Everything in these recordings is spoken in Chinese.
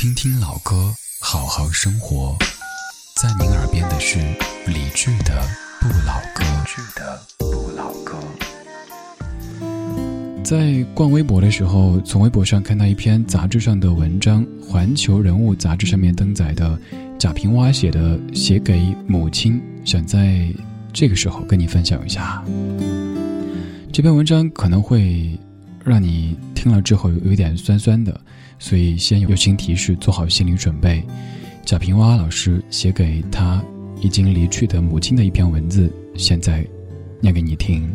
听听老歌，好好生活。在您耳边的是理智的不老歌。不老歌。在逛微博的时候，从微博上看到一篇杂志上的文章，《环球人物》杂志上面登载的贾平凹写的《写给母亲》，想在这个时候跟你分享一下。这篇文章可能会让你听了之后有点酸酸的。所以，先友情提示，做好心理准备。贾平凹老师写给他已经离去的母亲的一篇文字，现在念给你听。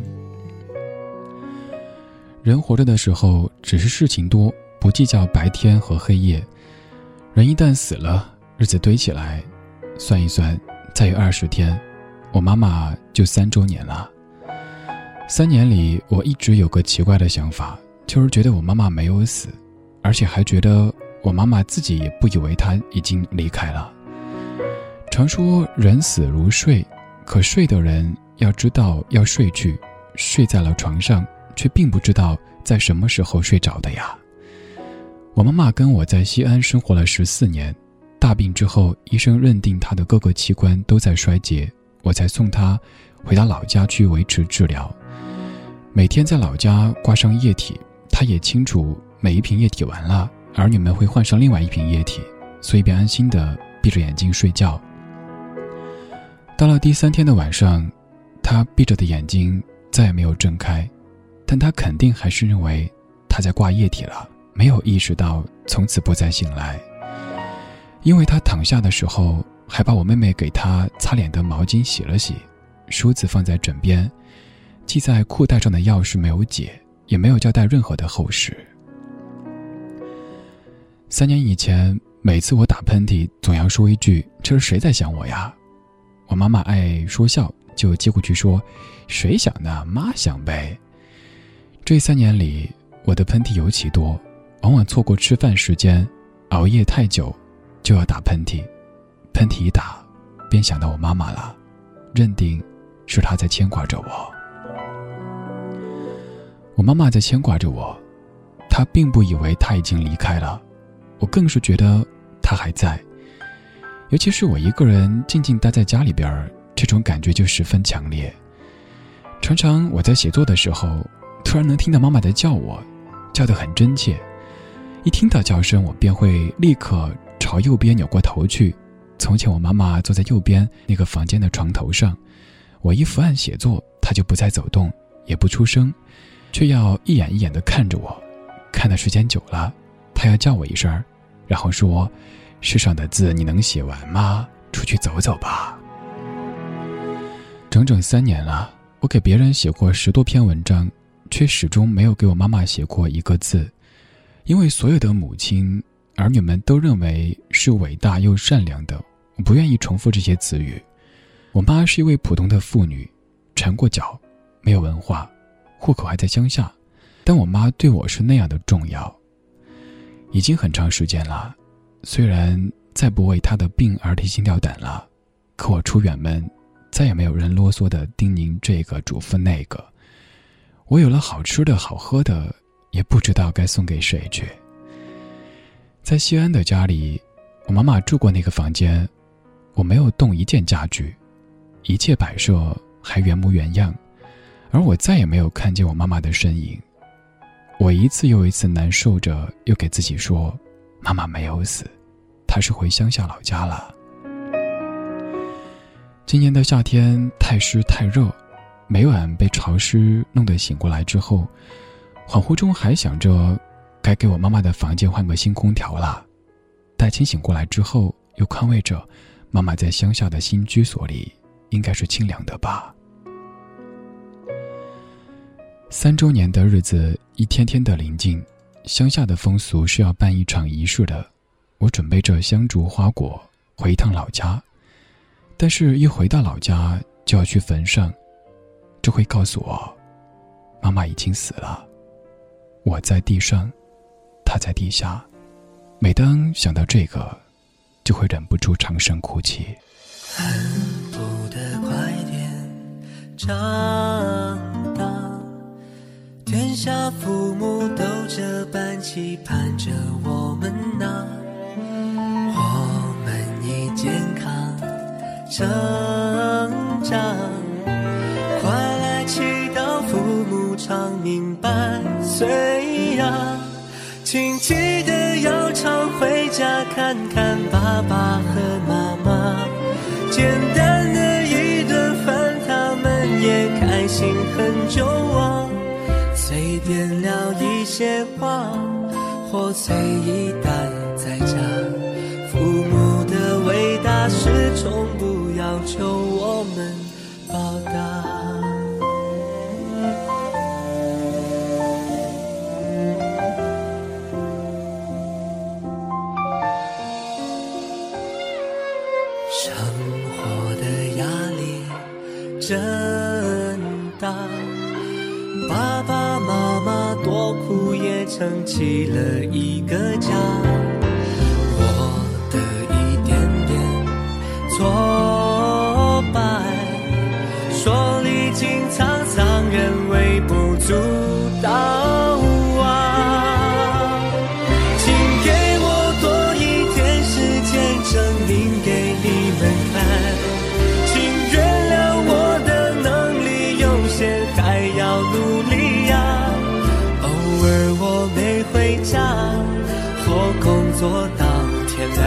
人活着的时候，只是事情多，不计较白天和黑夜。人一旦死了，日子堆起来，算一算，再有二十天，我妈妈就三周年了。三年里，我一直有个奇怪的想法，就是觉得我妈妈没有死。而且还觉得我妈妈自己也不以为她已经离开了。常说人死如睡，可睡的人要知道要睡去，睡在了床上，却并不知道在什么时候睡着的呀。我妈妈跟我在西安生活了十四年，大病之后，医生认定她的各个器官都在衰竭，我才送她回到老家去维持治疗。每天在老家挂上液体，她也清楚。每一瓶液体完了，儿女们会换上另外一瓶液体，所以便安心的闭着眼睛睡觉。到了第三天的晚上，他闭着的眼睛再也没有睁开，但他肯定还是认为他在挂液体了，没有意识到从此不再醒来。因为他躺下的时候，还把我妹妹给他擦脸的毛巾洗了洗，梳子放在枕边，系在裤带上的钥匙没有解，也没有交代任何的后事。三年以前，每次我打喷嚏，总要说一句：“这是谁在想我呀？”我妈妈爱说笑，就接过去说：“谁想呢？妈想呗。”这三年里，我的喷嚏尤其多，往往错过吃饭时间，熬夜太久，就要打喷嚏。喷嚏一打，便想到我妈妈了，认定是她在牵挂着我。我妈妈在牵挂着我，她并不以为她已经离开了。我更是觉得他还在，尤其是我一个人静静待在家里边这种感觉就十分强烈。常常我在写作的时候，突然能听到妈妈在叫我，叫得很真切。一听到叫声，我便会立刻朝右边扭过头去。从前我妈妈坐在右边那个房间的床头上，我一伏案写作，她就不再走动，也不出声，却要一眼一眼地看着我，看的时间久了。他要叫我一声，然后说：“世上的字你能写完吗？出去走走吧。”整整三年了，我给别人写过十多篇文章，却始终没有给我妈妈写过一个字，因为所有的母亲儿女们都认为是伟大又善良的，我不愿意重复这些词语。我妈是一位普通的妇女，缠过脚，没有文化，户口还在乡下，但我妈对我是那样的重要。已经很长时间了，虽然再不为他的病而提心吊胆了，可我出远门，再也没有人啰嗦的叮咛这个嘱咐那个。我有了好吃的好喝的，也不知道该送给谁去。在西安的家里，我妈妈住过那个房间，我没有动一件家具，一切摆设还原模原样，而我再也没有看见我妈妈的身影。我一次又一次难受着，又给自己说：“妈妈没有死，她是回乡下老家了。”今年的夏天太湿太热，每晚被潮湿弄得醒过来之后，恍惚中还想着该给我妈妈的房间换个新空调了。待清醒过来之后，又宽慰着妈妈在乡下的新居所里应该是清凉的吧。三周年的日子一天天的临近，乡下的风俗是要办一场仪式的。我准备着香烛花果回一趟老家，但是一回到老家就要去坟上，这会告诉我，妈妈已经死了。我在地上，她在地下。每当想到这个，就会忍不住长声哭泣。恨不得快点长。下父母都这般期盼着我们呐我们已健康成长快来祈祷父母长命百岁呀请记得要常回家看看爸爸和妈妈简单的一顿饭他们也开心很久啊。点了一些话，或随意待在家。父母的伟大，是从不要求我们报答。生活的压力真大，撑起了一个家。我的一点点挫败，说历经沧桑，仍微不足道啊。请给我多一点时间，证明给你们看。请原谅我的能力有限，还要努坐到天亮。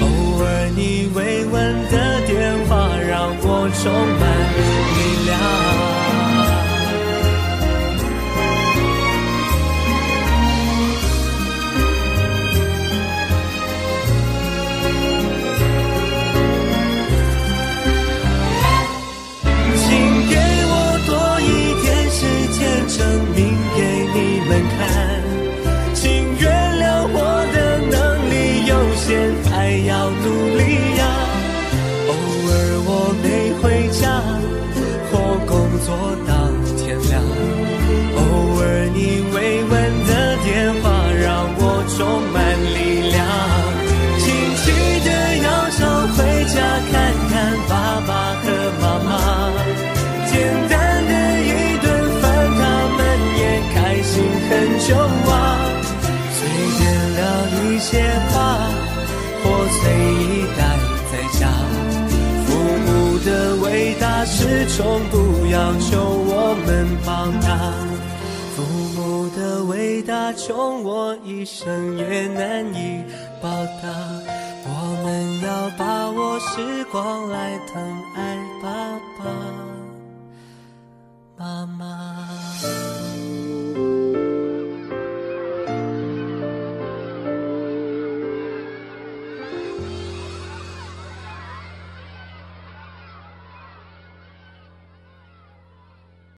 偶尔你慰问的电话，让我充满些话，或随意待在家。父母的伟大是从不要求我们报答。父母的伟大，穷我一生也难以报答。我们要把握时光来疼爱爸爸妈妈。